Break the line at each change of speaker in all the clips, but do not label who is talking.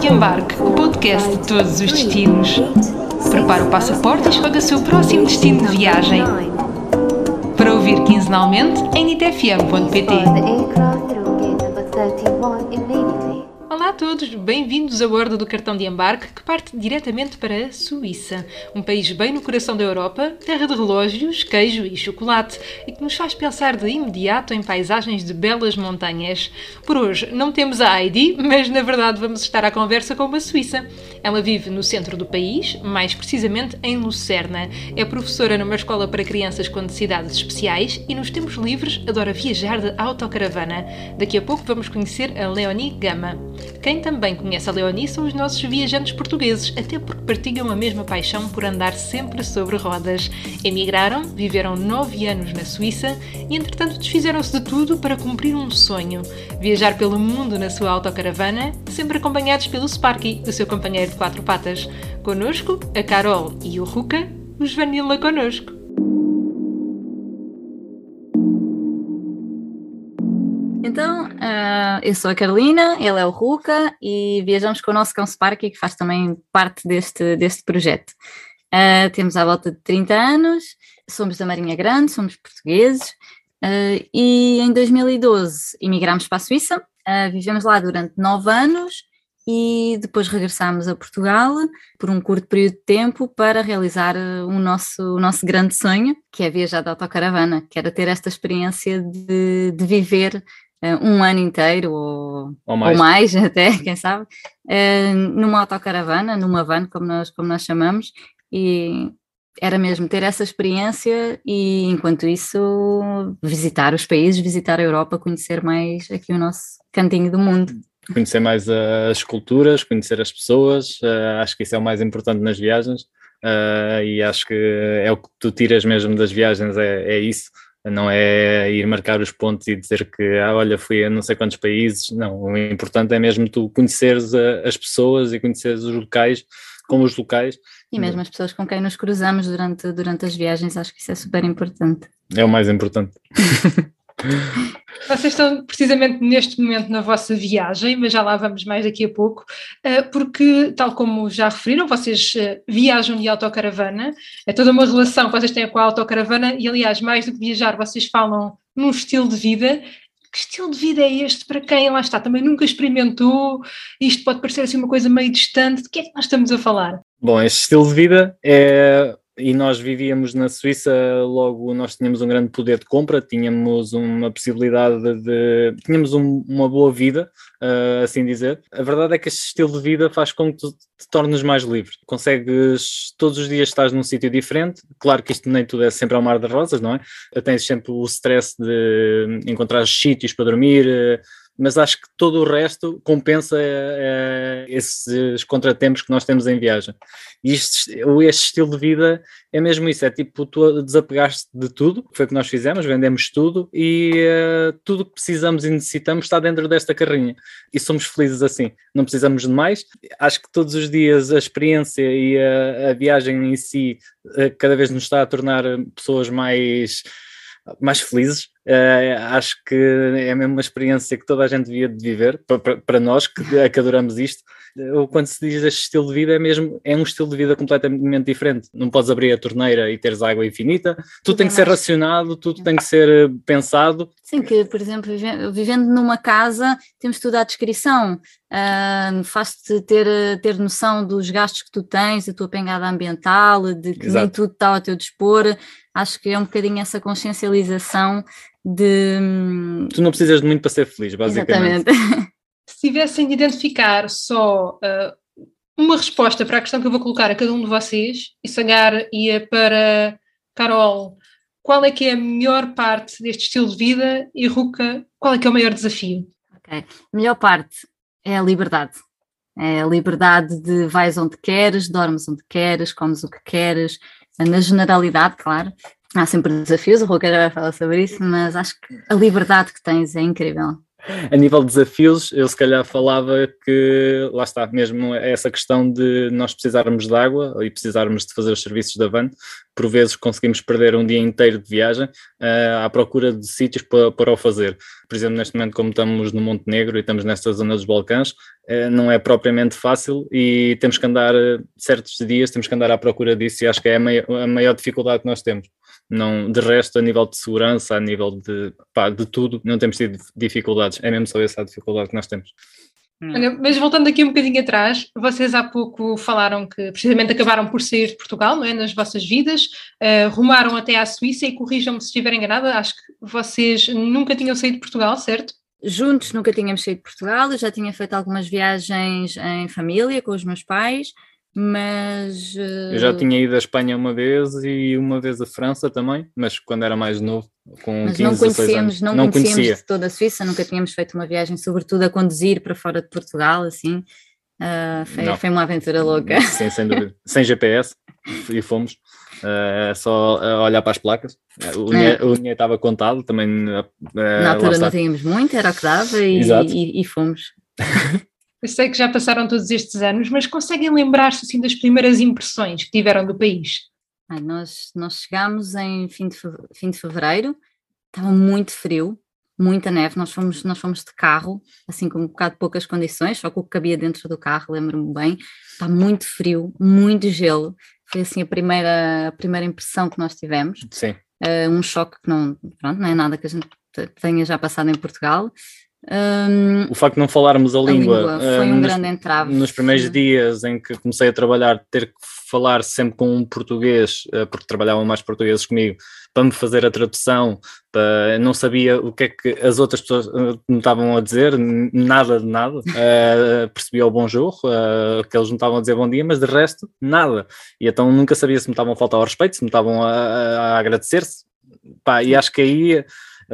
de Embarque, o podcast de todos os destinos. Prepare o passaporte e escolha o seu próximo destino de viagem. Para ouvir quinzenalmente em nitfm.pt. todos, bem-vindos a bordo do cartão de embarque que parte diretamente para a Suíça, um país bem no coração da Europa, terra de relógios, queijo e chocolate e que nos faz pensar de imediato em paisagens de belas montanhas. Por hoje não temos a Heidi, mas na verdade vamos estar à conversa com uma suíça. Ela vive no centro do país, mais precisamente em Lucerna. É professora numa escola para crianças com necessidades especiais e nos tempos livres adora viajar de autocaravana. Daqui a pouco vamos conhecer a Leonie Gama. Quem também conhece a Leonie são os nossos viajantes portugueses, até porque partilham a mesma paixão por andar sempre sobre rodas. Emigraram, viveram nove anos na Suíça e, entretanto, desfizeram-se de tudo para cumprir um sonho: viajar pelo mundo na sua autocaravana, sempre acompanhados pelo Sparky, o seu companheiro de quatro patas. Conosco, a Carol e o Ruka, os Vanilla conosco.
Então, uh, eu sou a Carolina, ele é o Ruka e viajamos com o nosso cão Sparky, que faz também parte deste, deste projeto. Uh, temos à volta de 30 anos, somos da Marinha Grande, somos portugueses uh, e em 2012 emigramos para a Suíça, vivemos lá durante 9 anos e depois regressámos a Portugal por um curto período de tempo para realizar o nosso, o nosso grande sonho, que é viajar de autocaravana, que era ter esta experiência de, de viver um ano inteiro ou, ou, mais. ou mais até, quem sabe, uh, numa autocaravana, numa van, como nós, como nós chamamos, e era mesmo ter essa experiência e, enquanto isso, visitar os países, visitar a Europa, conhecer mais aqui o nosso cantinho do mundo.
Conhecer mais as culturas, conhecer as pessoas, uh, acho que isso é o mais importante nas viagens e acho que é o que tu tiras mesmo das viagens, é, é isso não é ir marcar os pontos e dizer que, ah, olha, fui a não sei quantos países, não, o importante é mesmo tu conheceres a, as pessoas e conheceres os locais com os locais.
E mesmo as pessoas com quem nos cruzamos durante, durante as viagens, acho que isso é super importante.
É o mais importante.
Vocês estão precisamente neste momento na vossa viagem, mas já lá vamos mais daqui a pouco, eh, porque, tal como já referiram, vocês eh, viajam de autocaravana, é toda uma relação que vocês têm com a autocaravana, e aliás, mais do que viajar, vocês falam num estilo de vida. Que estilo de vida é este para quem lá está? Também nunca experimentou? Isto pode parecer assim uma coisa meio distante. De que é que nós estamos a falar?
Bom, este estilo de vida é e nós vivíamos na Suíça, logo nós tínhamos um grande poder de compra, tínhamos uma possibilidade de. tínhamos um, uma boa vida, uh, assim dizer. A verdade é que este estilo de vida faz com que tu te tornes mais livre. Consegues todos os dias estar num sítio diferente. Claro que isto nem tudo é sempre ao mar de rosas, não é? Tens sempre o stress de encontrar sítios para dormir. Uh, mas acho que todo o resto compensa é, esses contratempos que nós temos em viagem. E este, este estilo de vida é mesmo isso, é tipo, tu desapegaste de tudo, que foi o que nós fizemos, vendemos tudo e uh, tudo que precisamos e necessitamos está dentro desta carrinha. E somos felizes assim, não precisamos de mais. Acho que todos os dias a experiência e a, a viagem em si uh, cada vez nos está a tornar pessoas mais mais felizes. Uh, acho que é mesmo uma experiência que toda a gente devia de viver, para, nós que, que adoramos isto. Quando se diz este estilo de vida, é mesmo é um estilo de vida completamente diferente. Não podes abrir a torneira e teres água infinita, tudo, tudo tem que ser racionado, tudo tem que ser eh, pensado.
Sim, que por exemplo, vivendo numa casa, temos tudo à descrição. Uh, Faz-te ter, ter noção dos gastos que tu tens, da tua pegada ambiental, de que Exato. nem tudo está ao teu dispor. Acho que é um bocadinho essa consciencialização de.
Tu não precisas de muito para ser feliz, basicamente. Exatamente.
Se tivessem de identificar só uh, uma resposta para a questão que eu vou colocar a cada um de vocês, e Sangar ia para Carol, qual é que é a melhor parte deste estilo de vida e Ruca, qual é que é o maior desafio?
Ok, a melhor parte é a liberdade. É a liberdade de vais onde queres, dormes onde queres, comes o que queres, na generalidade, claro. Há sempre desafios, o já vai falar sobre isso, mas acho que a liberdade que tens é incrível.
a nível de desafios, eu se calhar falava que lá está, mesmo essa questão de nós precisarmos de água e precisarmos de fazer os serviços da van, por vezes conseguimos perder um dia inteiro de viagem uh, à procura de sítios para, para o fazer. Por exemplo, neste momento, como estamos no Montenegro e estamos nesta zona dos Balcãs, uh, não é propriamente fácil e temos que andar, uh, certos dias, temos que andar à procura disso e acho que é a maior, a maior dificuldade que nós temos. Não, de resto, a nível de segurança, a nível de, pá, de tudo, não temos tido dificuldades. É mesmo só essa a dificuldade que nós temos.
Hum. mas voltando aqui um bocadinho atrás, vocês há pouco falaram que precisamente acabaram por sair de Portugal, não é? Nas vossas vidas, uh, rumaram até à Suíça e corrijam-me se estiver enganada, acho que vocês nunca tinham saído de Portugal, certo?
Juntos nunca tínhamos saído de Portugal, eu já tinha feito algumas viagens em família com os meus pais, mas.
Uh... Eu já tinha ido à Espanha uma vez e uma vez à França também, mas quando era mais novo, com mas 15,
não conhecíamos,
não,
não conhecíamos conhecia. de toda a Suíça, nunca tínhamos feito uma viagem, sobretudo a conduzir para fora de Portugal, assim. Uh, foi, foi, uma aventura louca.
Sim, sem dúvida. sem GPS, e fomos. Uh, só olhar para as placas. O é. dinheiro estava contado também. Uh,
Na altura não tínhamos muito, era o que dava e, e, e fomos.
Eu sei que já passaram todos estes anos, mas conseguem lembrar-se assim das primeiras impressões que tiveram do país?
Ai, nós, nós chegámos em fim de, fim de fevereiro, estava muito frio, muita neve, nós fomos, nós fomos de carro, assim com um bocado de poucas condições, só com o que cabia dentro do carro, lembro-me bem, está muito frio, muito gelo, foi assim a primeira, a primeira impressão que nós tivemos.
Sim.
Uh, um choque que não, pronto, não é nada que a gente tenha já passado em Portugal, um,
o facto de não falarmos a, a língua,
língua, foi um nos, grande entrave.
Nos primeiros dias em que comecei a trabalhar, ter que falar sempre com um português, eh, porque trabalhavam mais portugueses comigo, para me fazer a tradução, para, não sabia o que é que as outras pessoas eh, me estavam a dizer, nada de nada. Uh, percebia o bom jogo, uh, que eles me estavam a dizer bom dia, mas de resto, nada. E então nunca sabia se me estavam a faltar ao respeito, se me estavam a, a, a agradecer-se. E acho que aí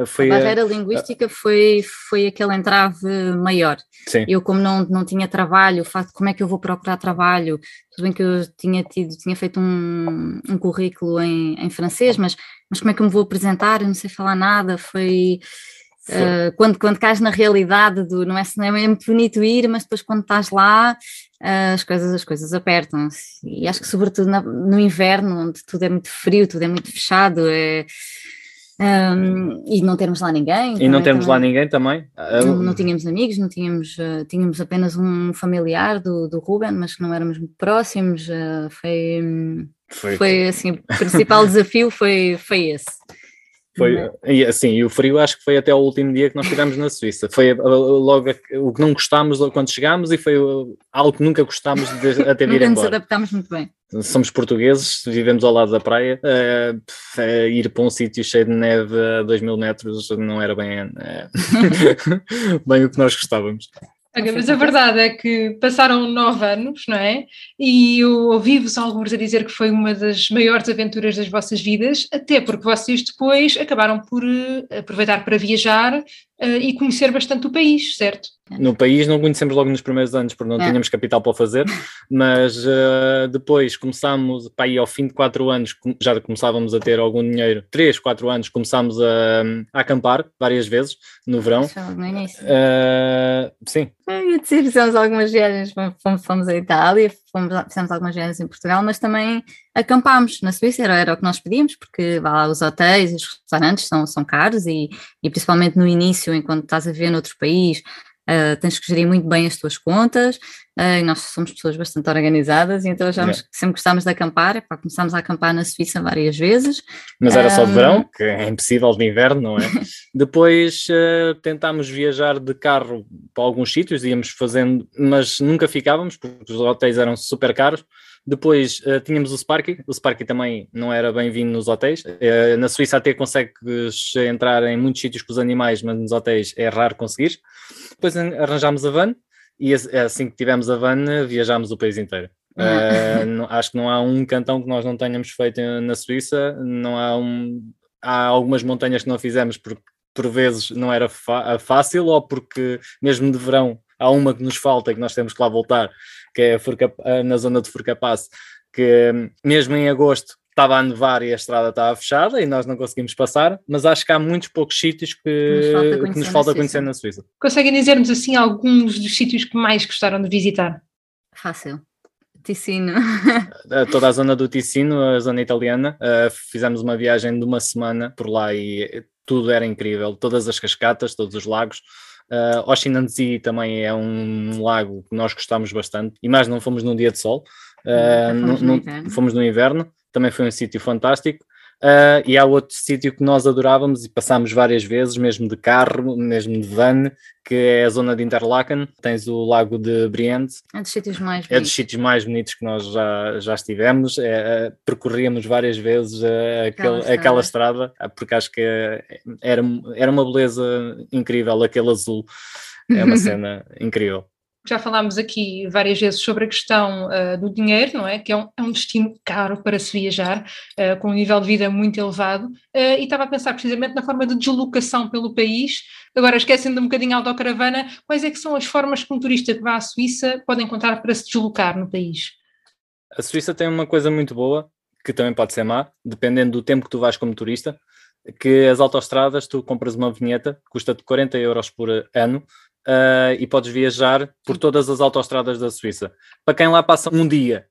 foi
a barreira a, linguística foi, foi aquele entrave maior.
Sim.
Eu, como não, não tinha trabalho, o facto de como é que eu vou procurar trabalho, tudo bem que eu tinha tido, tinha feito um, um currículo em, em francês, mas, mas como é que eu me vou apresentar? Eu não sei falar nada, foi. Uh, quando, quando cais na realidade do não é, não é muito bonito ir, mas depois quando estás lá uh, as coisas as coisas apertam-se e acho que sobretudo na, no inverno onde tudo é muito frio, tudo é muito fechado é, um, e não termos lá ninguém.
E não termos lá ninguém também?
Não, não tínhamos amigos, não tínhamos, uh, tínhamos apenas um familiar do, do Ruben, mas que não éramos muito próximos. Uh, foi, foi, foi. assim, o principal desafio foi, foi esse.
Foi, e assim, e o frio acho que foi até o último dia que nós estivemos na Suíça. Foi logo o que não gostámos quando chegámos e foi algo que nunca gostámos de, até vir embora. nos
adaptámos muito bem.
Somos portugueses, vivemos ao lado da praia. Uh, ir para um sítio cheio de neve a 2 mil metros não era bem, uh, bem o que nós gostávamos.
Mas a verdade é que passaram nove anos, não é? E eu ouvi-vos alguns a dizer que foi uma das maiores aventuras das vossas vidas, até porque vocês depois acabaram por uh, aproveitar para viajar e conhecer bastante o país, certo?
No país não conhecemos logo nos primeiros anos, porque não é. tínhamos capital para fazer, mas uh, depois começámos, para aí ao fim de quatro anos, já começávamos a ter algum dinheiro, três, quatro anos, começámos a, a acampar várias vezes no verão.
No início.
Uh, sim.
Eu disse, fizemos algumas viagens, fomos, fomos à Itália, fomos, fizemos algumas viagens em Portugal, mas também acampámos na Suíça, era, era o que nós pedíamos, porque lá, os hotéis e os restaurantes são, são caros e, e principalmente no início, enquanto estás a ver noutro país, Uh, tens que gerir muito bem as tuas contas, uh, e nós somos pessoas bastante organizadas, e então já yeah. sempre gostámos de acampar, epá, começámos a acampar na Suíça várias vezes.
Mas era um... só de verão, que é impossível de inverno, não é? Depois uh, tentámos viajar de carro para alguns sítios, íamos fazendo, mas nunca ficávamos, porque os hotéis eram super caros. Depois uh, tínhamos o Sparky, o Sparky também não era bem-vindo nos hotéis. Uh, na Suíça até consegues entrar em muitos sítios com os animais, mas nos hotéis é raro conseguir. Depois arranjámos a van e assim que tivemos a van viajámos o país inteiro. Uh, acho que não há um cantão que nós não tenhamos feito na Suíça, não há um. Há algumas montanhas que não fizemos porque por vezes não era fácil ou porque mesmo de verão há uma que nos falta e que nós temos que lá voltar, que é Furca, na zona de Furcapasse, que mesmo em agosto estava a nevar e a estrada estava fechada e nós não conseguimos passar, mas acho que há muitos poucos sítios que, que nos falta conhecer na Suíça.
Conseguem dizer-nos assim alguns dos sítios que mais gostaram de visitar?
Fácil. Ticino.
Toda a zona do Ticino, a zona italiana. Uh, fizemos uma viagem de uma semana por lá e tudo era incrível. Todas as cascatas, todos os lagos. Uh, Oshinanzi também é um lago que nós gostamos bastante. E mais, não fomos num dia de sol. Uh, fomos, no, no, fomos no inverno. Também foi um sítio fantástico. Uh, e há outro sítio que nós adorávamos e passámos várias vezes, mesmo de carro, mesmo de van, que é a zona de Interlaken. Tens o Lago de Briente.
É dos sítios mais
bonitos. É dos sítios mais bonitos que nós já, já estivemos. É, percorríamos várias vezes aquele, aquela, aquela estrada, porque acho que era, era uma beleza incrível, aquele azul. É uma cena incrível
já falámos aqui várias vezes sobre a questão uh, do dinheiro, não é? Que é um, é um destino caro para se viajar, uh, com um nível de vida muito elevado, uh, e estava a pensar precisamente na forma de deslocação pelo país. Agora, esquecendo um bocadinho a autocaravana, quais é que são as formas que um turista que vá à Suíça pode encontrar para se deslocar no país?
A Suíça tem uma coisa muito boa, que também pode ser má, dependendo do tempo que tu vais como turista, que as autoestradas, tu compras uma vinheta, custa-te 40 euros por ano, uh, e podes viajar por todas as autoestradas da Suíça. Para quem lá passa um dia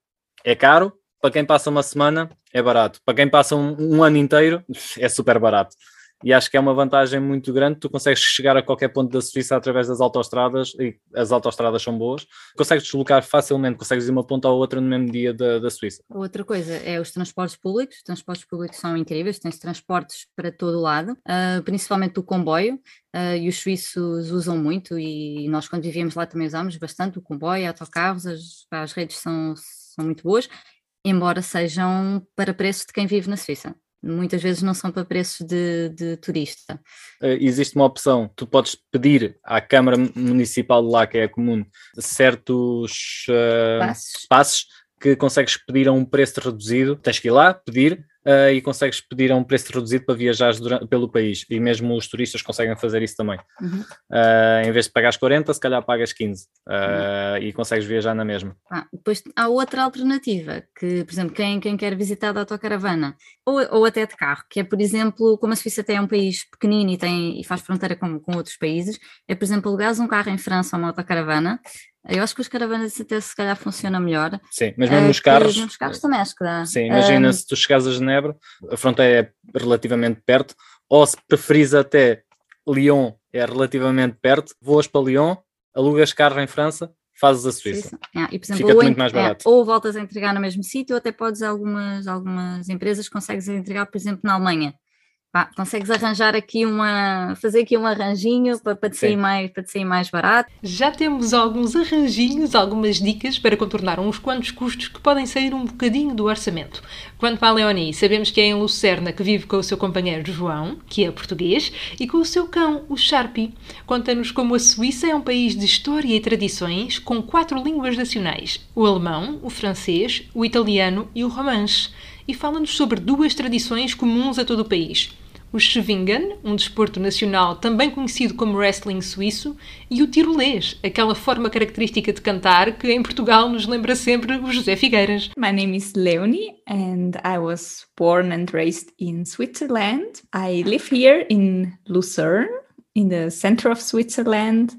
é caro, para quem passa uma semana é barato, para quem passa um, um ano inteiro é super barato e acho que é uma vantagem muito grande. Tu consegues chegar a qualquer ponto da Suíça através das autoestradas e as autoestradas são boas. Consegues deslocar facilmente, consegues ir de uma ponta à outra no mesmo dia da, da Suíça.
Outra coisa é os transportes públicos. Os transportes públicos são incríveis, tens transportes para todo lado, uh, principalmente o comboio. Uh, e os suíços usam muito e nós quando vivíamos lá também usámos bastante o comboio, autocarros, as, as redes são, são muito boas, embora sejam para preços de quem vive na Suíça muitas vezes não são para preços de, de, turista.
Eh, existe uma opção, tu podes pedir à Câmara Municipal de lá, que é comum, certos uh, passos. passos que consegues pedir a um preço reduzido, tens que ir lá, pedir, uh, e consegues pedir a um preço reduzido para viajar pelo país. E mesmo os turistas conseguem fazer isso também. Uhum. Uh, em vez de pagares 40, se calhar pagas 15 uh, uhum. e consegues viajar na mesma.
Ah, depois há outra alternativa, que, por exemplo, quem, quem quer visitar a autocaravana ou, ou até de carro, que é, por exemplo, como a Suíça até é um país pequenino e, tem, e faz fronteira com, com outros países, é, por exemplo, alugares um carro em França ou uma autocaravana eu acho que os caravanas até se calhar funciona melhor.
Sim, mas mesmo uh, nos carros.
Nos carros também acho que dá.
Sim, imagina uh, se tu chegares a Genebra, a fronteira é relativamente perto, ou se preferis até Lyon é relativamente perto, voas para Lyon, alugas carro em França, fazes a Suíça.
Yeah, e, por exemplo, ou, muito mais barato. É, ou voltas a entregar no mesmo sítio, ou até podes algumas, algumas empresas consegues entregar, por exemplo, na Alemanha. Pá, consegues arranjar aqui uma, fazer aqui um arranjinho para, para, te sair mais, para te sair mais barato.
Já temos alguns arranjinhos, algumas dicas para contornar uns quantos custos que podem sair um bocadinho do orçamento. Quanto à Leonie, sabemos que é em Lucerna que vive com o seu companheiro João, que é português, e com o seu cão, o Sharpie. Conta-nos como a Suíça é um país de história e tradições com quatro línguas nacionais: o alemão, o francês, o italiano e o romanche. E fala-nos sobre duas tradições comuns a todo o país o Schwingen, um desporto nacional também conhecido como wrestling suíço, e o tirolês, aquela forma característica de cantar que em Portugal nos lembra sempre o José Figueiras.
My name is Leonie and I was born and raised in Switzerland. I live here in Lucerne, in the center of Switzerland,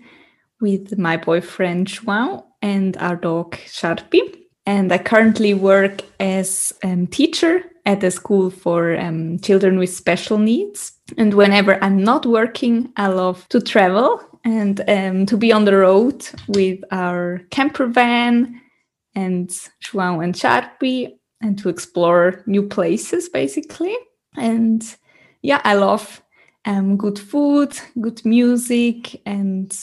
with my boyfriend João and our dog Sharpie. And I currently work as a um, teacher at a school for um, children with special needs. And whenever I'm not working, I love to travel and um, to be on the road with our camper van and João and Sharpie and to explore new places basically. And yeah, I love um, good food, good music, and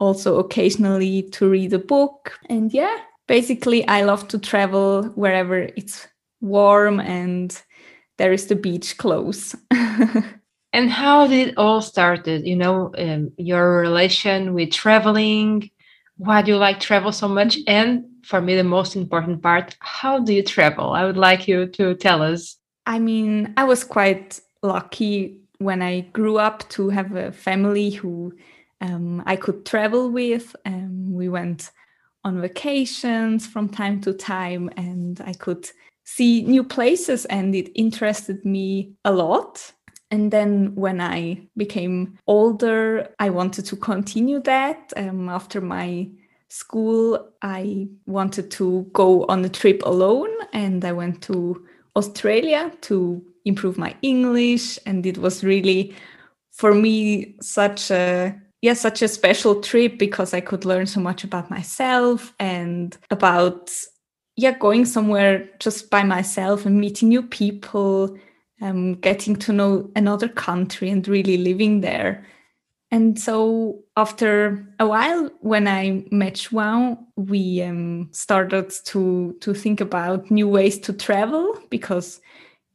also occasionally to read a book. And yeah, basically, I love to travel wherever it's warm and there is the beach close.
and how did it all started? You know, um, your relation with traveling. Why do you like travel so much? And for me, the most important part, how do you travel? I would like you to tell us.
I mean, I was quite lucky when I grew up to have a family who um, I could travel with. Um, we went on vacations from time to time, and I could see new places and it interested me a lot. And then when I became older, I wanted to continue that. Um, after my school, I wanted to go on a trip alone and I went to Australia to improve my English. And it was really, for me, such a yeah, such a special trip because I could learn so much about myself and about yeah, going somewhere just by myself and meeting new people, um, getting to know another country and really living there. And so after a while, when I met João, we um, started to to think about new ways to travel because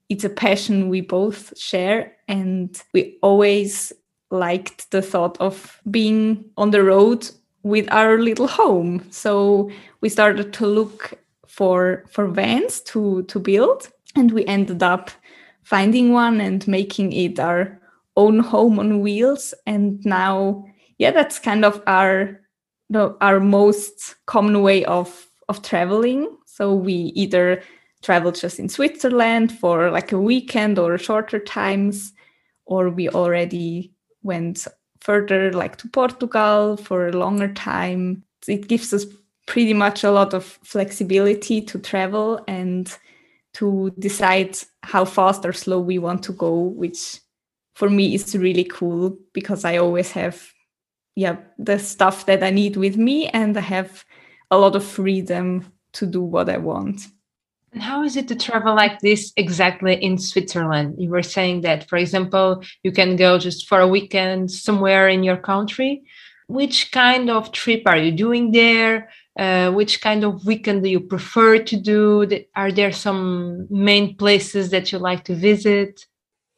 it's a passion we both share, and we always liked the thought of being on the road with our little home. So we started to look for for vans to to build, and we ended up finding one and making it our own home on wheels. And now, yeah, that's kind of our the, our most common way of of traveling. So we either travel just in Switzerland for like a weekend or shorter times, or we already went further, like to Portugal for a longer time. It gives us pretty much a lot of flexibility to travel and to decide how fast or slow we want to go, which for me is really cool because I always have yeah the stuff that I need with me and I have a lot of freedom to do what I want.
And how is it to travel like this exactly in Switzerland? You were saying that, for example, you can go just for a weekend somewhere in your country. Which kind of trip are you doing there? Uh, which kind of weekend do you prefer to do? Are there some main places that you like to visit?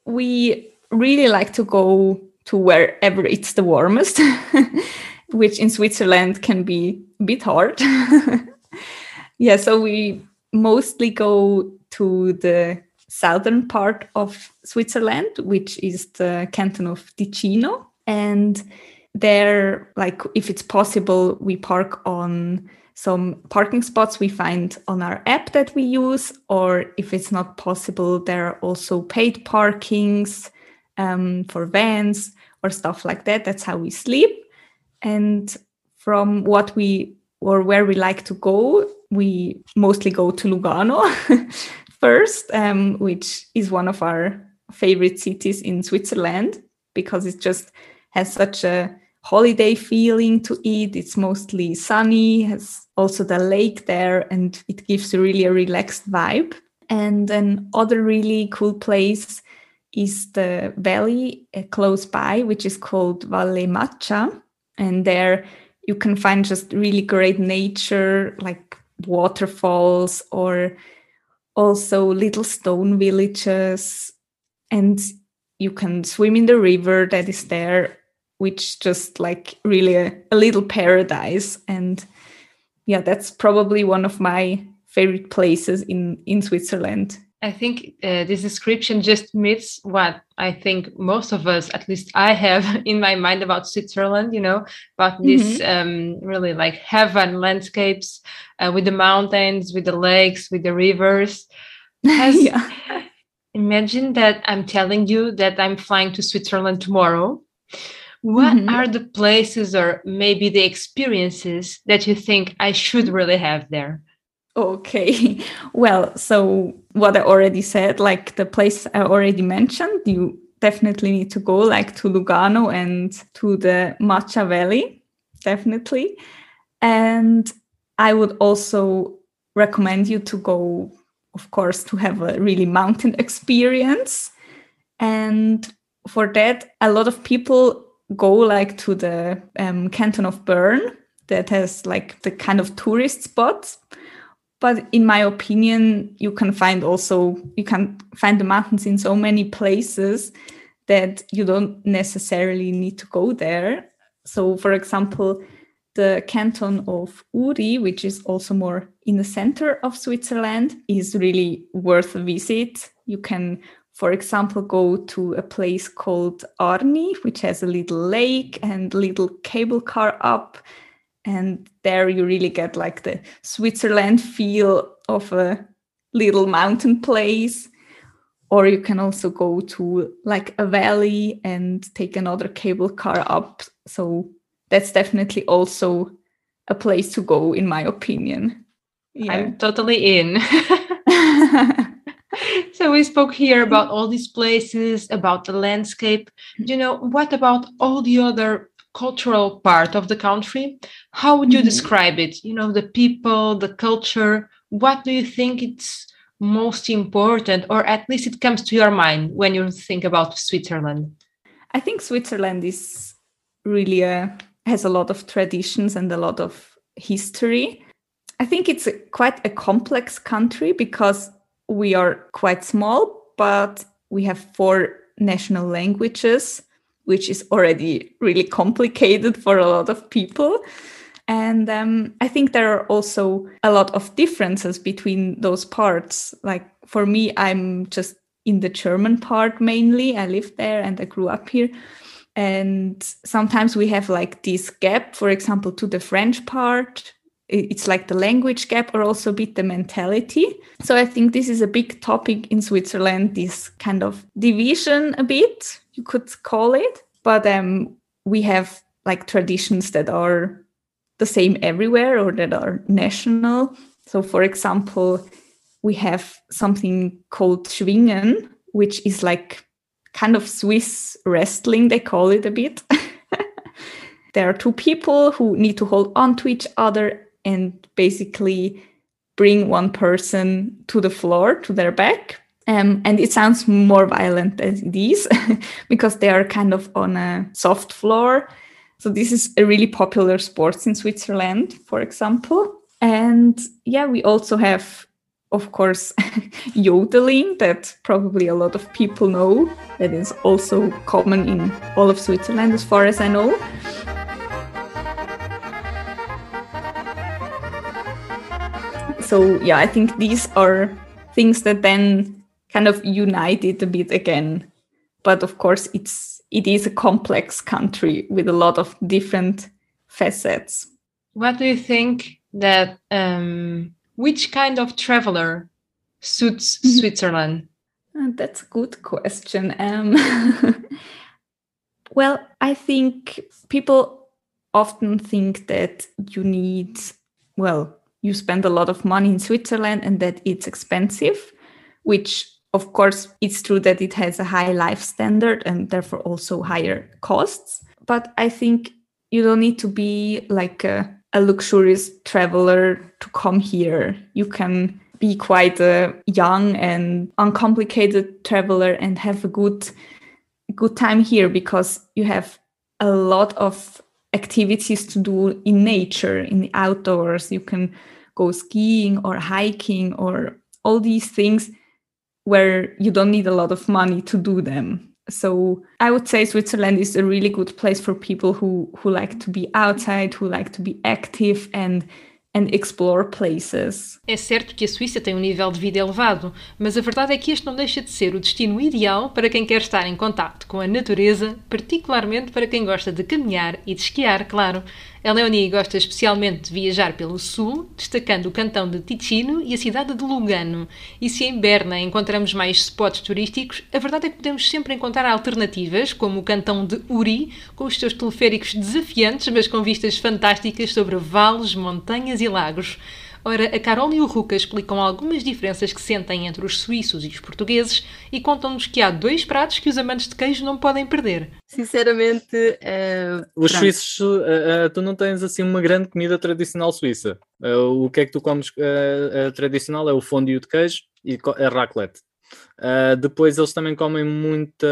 We really like to go to wherever it's the warmest, which in Switzerland can be a bit hard. yeah, so we mostly go to the southern part of Switzerland, which is the canton of Ticino. And there, like, if it's possible, we park on some parking spots we find on our app that we use, or if it's not possible, there are also paid parkings um, for vans or stuff like that. That's how we sleep. And from what we or where we like to go, we mostly go to Lugano first, um, which is one of our favorite cities in Switzerland because it just has such a holiday feeling to it. It's mostly sunny, has also the lake there, and it gives really a relaxed vibe. And then other really cool place is the valley uh, close by, which is called Valle Maccia. And there you can find just really great nature, like waterfalls or also little stone villages and you can swim in the river that is there which just like really a, a little paradise and yeah that's probably one of my favorite places in in switzerland
I think uh, this description just meets what I think most of us, at least I have in my mind about Switzerland, you know, about mm-hmm. this um, really like heaven landscapes uh, with the mountains, with the lakes, with the rivers. Yeah. Imagine that I'm telling you that I'm flying to Switzerland tomorrow. What mm-hmm. are the places or maybe the experiences that you think I should really have there?
Okay. Well, so what I already said, like the place I already mentioned, you definitely need to go like to Lugano and to the Maccia Valley, definitely. And I would also recommend you to go, of course, to have a really mountain experience. And for that, a lot of people go like to the um, canton of Bern that has like the kind of tourist spots. But in my opinion you can find also you can find the mountains in so many places that you don't necessarily need to go there. So for example the canton of uri which is also more in the center of switzerland is really worth a visit. You can for example go to a place called arni which has a little lake and little cable car up. And there you really get like the Switzerland feel of a little mountain place. Or you can also go to like a valley and take another cable car up. So that's definitely also a place to go in my opinion.
Yeah. i'm totally in so we spoke here about all these places about the landscape. You know what about all the other cultural part of the country? How would you mm-hmm. describe it? You know the people the culture what do you think it's most important or at least it comes to your mind when you think about switzerland?
I think switzerland is really a has a lot of traditions and a lot of history. I think it's a, quite a complex country because we are quite small but we have four national languages which is already really complicated for a lot of people. And um, I think there are also a lot of differences between those parts. Like for me, I'm just in the German part mainly. I live there and I grew up here. And sometimes we have like this gap, for example, to the French part. It's like the language gap or also a bit the mentality. So I think this is a big topic in Switzerland, this kind of division a bit you could call it. But um, we have like traditions that are the same everywhere or that are national. So, for example, we have something called Schwingen, which is like kind of Swiss wrestling, they call it a bit. there are two people who need to hold on to each other and basically bring one person to the floor, to their back. Um, and it sounds more violent than these because they are kind of on a soft floor. So this is a really popular sport in Switzerland, for example. And yeah, we also have, of course, yodeling that probably a lot of people know. That is also common in all of Switzerland, as far as I know. So yeah, I think these are things that then kind of unite it a bit again. But of course, it's it is a complex country with a lot of different facets.
What do you think that um, which kind of traveler suits mm-hmm. Switzerland?
Uh, that's a good question. Um, well, I think people often think that you need, well, you spend a lot of money in Switzerland and that it's expensive, which of course, it's true that it has a high life standard and therefore also higher costs. But I think you don't need to be like a, a luxurious traveler to come here. You can be quite a young and uncomplicated traveler and have a good good time here because you have a lot of activities to do in nature in the outdoors you can go skiing or hiking or all these things where you don't need a lot of money to do them. So I would say Switzerland is a really good place for people who who like to be outside, who like to be active and and explore places.
É certo que a Suíça tem um nível de vida elevado, mas a verdade é que este não deixa de ser o destino ideal para quem quer estar em contato com a natureza, particularmente para quem gosta de caminhar e de esquiar, claro. A Leonie gosta especialmente de viajar pelo sul, destacando o cantão de Ticino e a cidade de Lugano. E se em Berna encontramos mais spots turísticos, a verdade é que podemos sempre encontrar alternativas, como o cantão de Uri, com os seus teleféricos desafiantes, mas com vistas fantásticas sobre vales, montanhas e lagos. Ora, a Carol e o Ruca explicam algumas diferenças que sentem entre os suíços e os portugueses e contam-nos que há dois pratos que os amantes de queijo não podem perder.
Sinceramente, uh,
os pronto. suíços, uh, uh, tu não tens assim uma grande comida tradicional suíça. o que é que tu comes tradicional é o fondue de queijo e a raclette. Uh, depois eles também comem muita,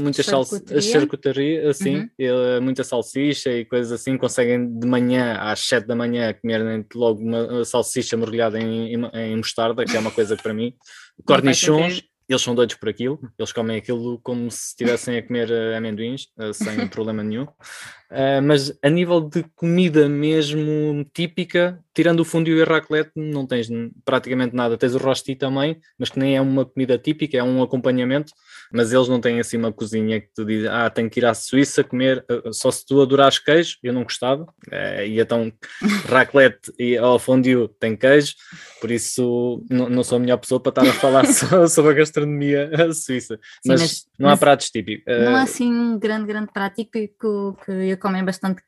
muita charcutaria, charcutaria assim, uhum. e, muita salsicha e coisas assim. Conseguem de manhã, às 7 da manhã, comer logo uma salsicha mergulhada em, em, em mostarda, que é uma coisa que para mim. Cornichons, eles são doidos por aquilo, eles comem aquilo como se estivessem a comer uh, amendoins, uh, sem problema nenhum. Uh, mas a nível de comida mesmo típica, tirando o fundio e o raclette, não tens praticamente nada. Tens o rosti também, mas que nem é uma comida típica, é um acompanhamento. Mas eles não têm assim uma cozinha que tu dizes, ah, tenho que ir à Suíça comer, eh, só se tu adorares queijo. Eu não gostava, é, e então raclette e ao fundio tem queijo, por isso não, não, sou a melhor pessoa para estar a falar sobre a gastronomia suíça. Sim, mas, mas, não há pratos típicos.
Não há eh, assim um grande, grande prato típico que eu comem bastante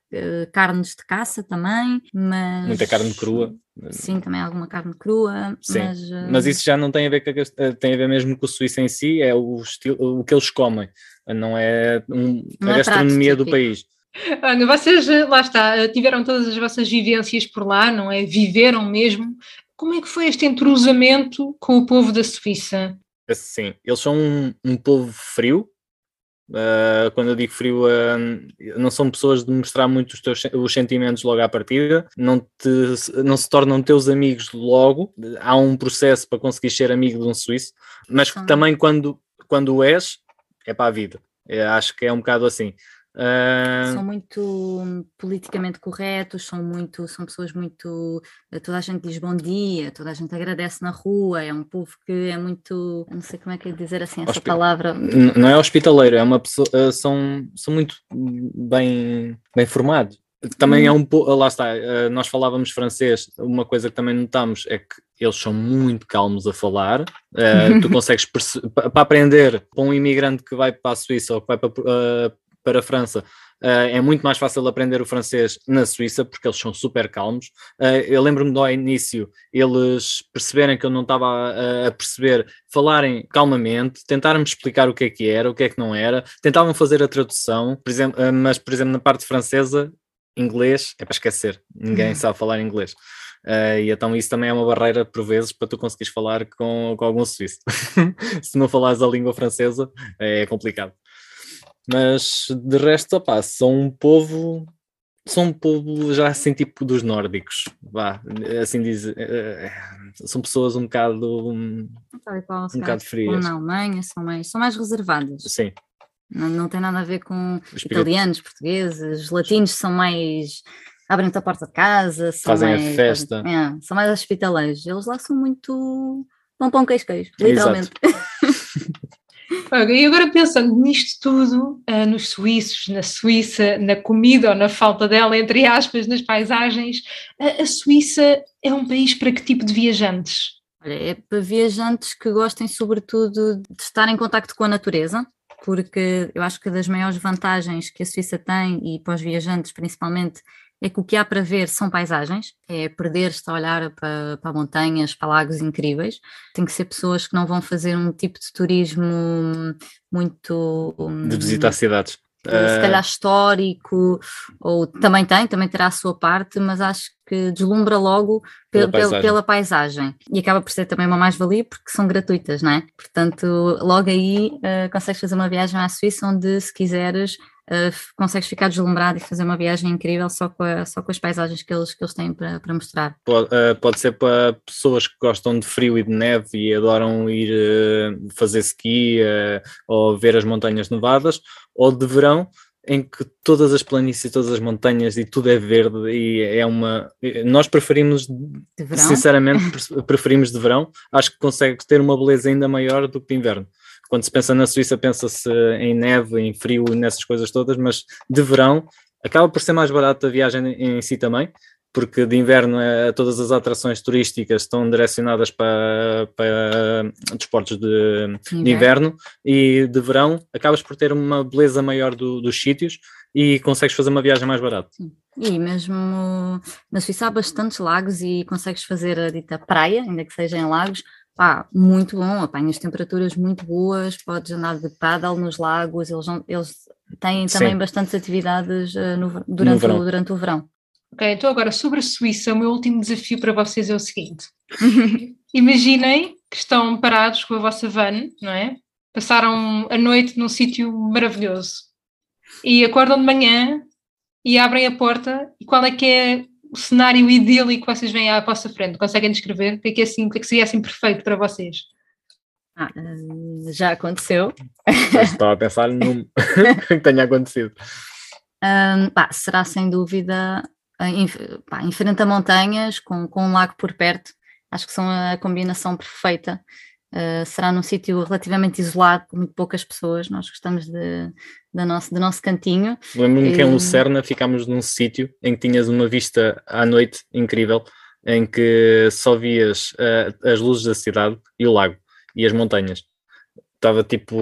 carnes de caça também, mas...
Muita carne crua.
Sim, também alguma carne crua.
Sim, mas, uh... mas isso já não tem a ver com a, tem a ver mesmo com o suíço em si, é o, estilo, o que eles comem, não é um, não a gastronomia do país.
Ana, vocês, lá está, tiveram todas as vossas vivências por lá, não é? Viveram mesmo. Como é que foi este entrosamento com o povo da Suíça?
Sim, eles são um, um povo frio, Uh, quando eu digo frio, uh, não são pessoas de mostrar muito os teus os sentimentos logo à partida, não, te, não se tornam teus amigos logo. Há um processo para conseguir ser amigo de um suíço, mas também quando, quando és, é para a vida. Eu acho que é um bocado assim.
Uh... São muito politicamente corretos, são muito, são pessoas muito. Toda a gente diz bom dia, toda a gente agradece na rua, é um povo que é muito. Não sei como é que é dizer assim essa Hospi... palavra.
Não é hospitaleiro, é uma pessoa. Ah, são, são muito bem, bem formados. Também é hum. um pouco. Lá está, ah, nós falávamos francês, uma coisa que também notamos é que eles são muito calmos a falar. Uh, tu consegues para aprender para um imigrante que vai para a Suíça ou que vai para, uh, para a França. Uh, é muito mais fácil aprender o francês na Suíça porque eles são super calmos. Uh, eu lembro-me do início eles perceberem que eu não estava a, a, perceber, falarem calmamente, tentarem-me explicar o que é que era, o que é que não era, tentavam fazer a tradução, por exemplo, uh, mas por exemplo na parte francesa, inglês é para esquecer, ninguém uhum. sabe falar inglês. E então isso também é uma barreira por vezes para tu conseguires falar com, com algum suíço. Se não falares a língua francesa é complicado. Mas de resto, opá, são um povo. São um povo já assim tipo dos nórdicos, vá, assim dizer. Eh, são pessoas um bocado. Um, um bocado frias.
Na Alemanha são mais, são mais reservadas.
Sim.
Não, não tem nada a ver com italianos, portugueses, latinos são mais abrem-te a porta de casa,
fazem
mais,
a festa.
É, são mais hospitaleiros. Eles lá são muito pão pão queijo queijo, literalmente.
E agora pensando nisto tudo, uh, nos suíços, na Suíça, na comida ou na falta dela, entre aspas, nas paisagens, a Suíça é um país para que tipo de viajantes?
Olha, é para viajantes que gostem sobretudo de estar em contacto com a natureza, porque eu acho que das maiores vantagens que a Suíça tem, e para os viajantes principalmente, é que o que há para ver são paisagens, é perder-se a olhar para, para montanhas, para lagos incríveis. Tem que ser pessoas que não vão fazer um tipo de turismo muito.
De visitar cidades.
Se eh, calhar histórico, ou também tem, também terá a sua parte, mas acho que deslumbra logo pela, paisagem. pela paisagem. E acaba por ser também uma mais-valia porque são gratuitas, não é? Portanto, logo aí uh, consegues fazer uma viagem à Suíça onde, se quiseres, uh, consegues ficar deslumbrado e fazer uma viagem incrível só com, a, só com as paisagens que eles, que eles têm para, para mostrar.
Pode, uh, pode ser para pessoas que gostam de frio e de neve e adoram ir uh, fazer ski ou ver as montanhas nevadas, ou de verão, em que todas as planícies, todas as montanhas e tudo é verde e é uma. Nós preferimos, sinceramente, preferimos de verão. Acho que consegue ter uma beleza ainda maior do que de inverno quando se pensa na Suíça, pensa-se em neve, em frio, nessas coisas todas, mas de verão acaba por ser mais barato a viagem em si também, porque de inverno é, todas as atrações turísticas estão direcionadas para, para desportos de, de, inverno e de verão acabas por ter uma beleza maior do, dos sítios e consegues fazer uma viagem mais barata. Sim.
E mesmo na Suíça há bastantes lagos e consegues fazer a dita praia, ainda que seja em lagos, pá, muito bom, apanhas temperaturas muito boas, podes andar de paddle nos lagos, eles, eles têm também Sim. bastantes atividades uh, no, durante, no o, durante o verão.
Ok, então agora sobre a Suíça, o meu último desafio para vocês é o seguinte: imaginem que estão parados com a vossa van, não é? Passaram a noite num sítio maravilhoso e acordam de manhã e abrem a porta e qual é que é o cenário idílico que vocês veem à vossa frente? Conseguem descrever? O que é que, é assim, o que, é que seria assim perfeito para vocês?
Ah, já aconteceu.
Estava a pensar num que tenha acontecido.
Um, será sem dúvida pá, enfrenta montanhas com, com um lago por perto. Acho que são a combinação perfeita. Uh, será num sítio relativamente isolado, com muito poucas pessoas. Nós gostamos de, de nosso, do nosso cantinho.
Lembro-me que em Lucerna ficámos num sítio em que tinhas uma vista à noite incrível, em que só vias uh, as luzes da cidade e o lago e as montanhas. Estava tipo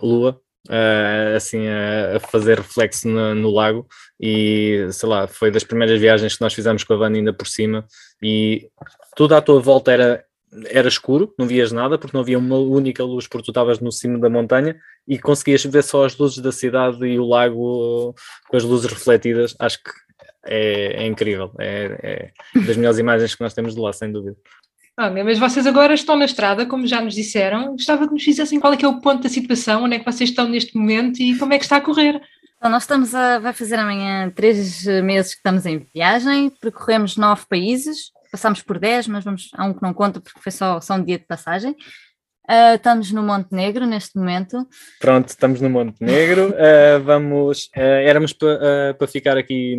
lua uh, assim a, a, fazer reflexo no, no, lago e sei lá, foi das primeiras viagens que nós fizemos com a van ainda por cima e tudo à tua volta era era escuro, não vias nada porque não havia uma única luz porque tu estavas no cimo da montanha e conseguias ver só as luzes da cidade e o lago com as luzes refletidas, acho que é, é incrível, é, é das melhores imagens que nós temos de lá, sem dúvida.
Okay, mas vocês agora estão na estrada, como já nos disseram. Gostava que nos fizessem qual é que é o ponto da situação, onde é que vocês estão neste momento e como é que está a correr.
Então, nós estamos a, vai fazer amanhã três meses que estamos em viagem, percorremos nove países, passámos por dez, mas vamos, há um que não conta porque foi só, só um dia de passagem. Uh, estamos no Monte Negro neste momento.
Pronto, estamos no Monte Negro. Uh, vamos, uh, éramos para pa ficar aqui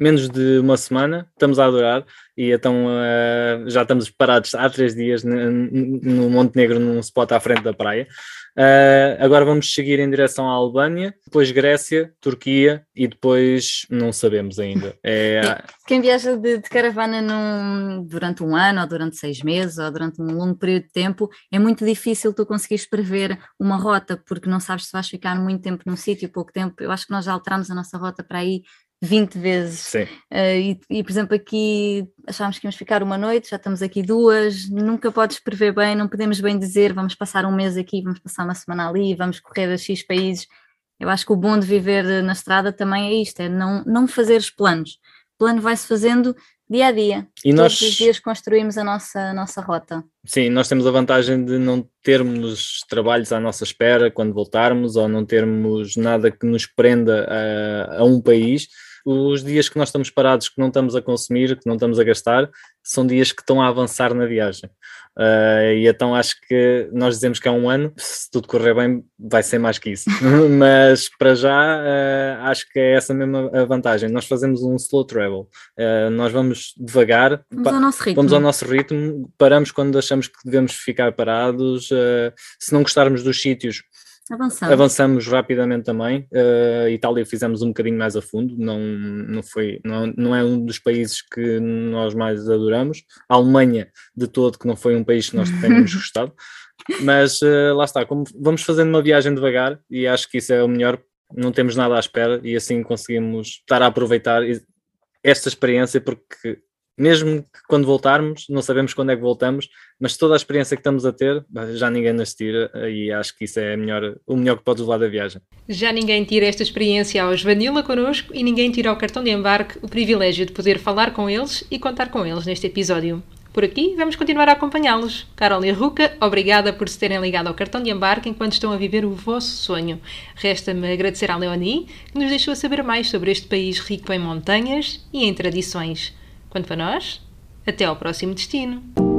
menos de uma semana, estamos a adorar e então uh, já estamos parados há três dias no, no Montenegro, num spot à frente da praia. Uh, agora vamos seguir em direção à Albânia, depois Grécia, Turquia e depois não sabemos ainda. É...
Quem viaja de, de caravana num, durante um ano ou durante seis meses ou durante um longo período de tempo, é muito difícil tu conseguires prever uma rota porque não sabes se vais ficar muito tempo num sítio, pouco tempo. Eu acho que nós já alteramos a nossa rota para aí 20 vezes. Uh, e, e, por exemplo, aqui achámos que íamos ficar uma noite, já estamos aqui duas, nunca podes prever bem, não podemos bem dizer vamos passar um mês aqui, vamos passar uma semana ali, vamos correr a X países. Eu acho que o bom de viver na estrada também é isto, é não, não fazer os planos. O plano vai-se fazendo dia a dia. E Todos nós... os dias construímos a nossa, a nossa rota.
Sim, nós temos a vantagem de não termos trabalhos à nossa espera quando voltarmos ou não termos nada que nos prenda a, a um país os dias que nós estamos parados, que não estamos a consumir, que não estamos a gastar, são dias que estão a avançar na viagem. Uh, e então acho que nós dizemos que é um ano, se tudo correr bem, vai ser mais que isso. Mas para já uh, acho que é essa mesma a vantagem. Nós fazemos um slow travel, uh, nós vamos devagar,
vamos ao nosso ritmo,
vamos ao nosso ritmo paramos quando achamos que devemos ficar parados. se não gostarmos dos sítios,
Avançamos.
Avançamos rapidamente também. Uh, Itália fizemos um bocadinho mais a fundo, não, não, foi, não, não é um dos países que nós mais adoramos. A Alemanha, de todo, que não foi um país que nós tenhamos gostado. Mas uh, lá está, como vamos fazendo uma viagem devagar e acho que isso é o melhor. Não temos nada à espera e assim conseguimos estar a aproveitar esta experiência porque mesmo que quando voltarmos, não sabemos quando é que voltamos, mas toda a experiência que estamos a ter, já ninguém nos tira e acho que isso é melhor, o melhor que podes levar da viagem.
Já ninguém tira esta experiência aos Vanilla connosco e ninguém tira ao cartão de embarque o privilégio de poder falar com eles e contar com eles neste episódio. Por aqui, vamos continuar a acompanhá-los. Carol e Ruca, obrigada por se terem ligado ao cartão de embarque enquanto estão a viver o vosso sonho. Resta-me agradecer à Leonie, que nos deixou saber mais sobre este país rico em montanhas e em tradições. Quanto a nós, até ao próximo destino.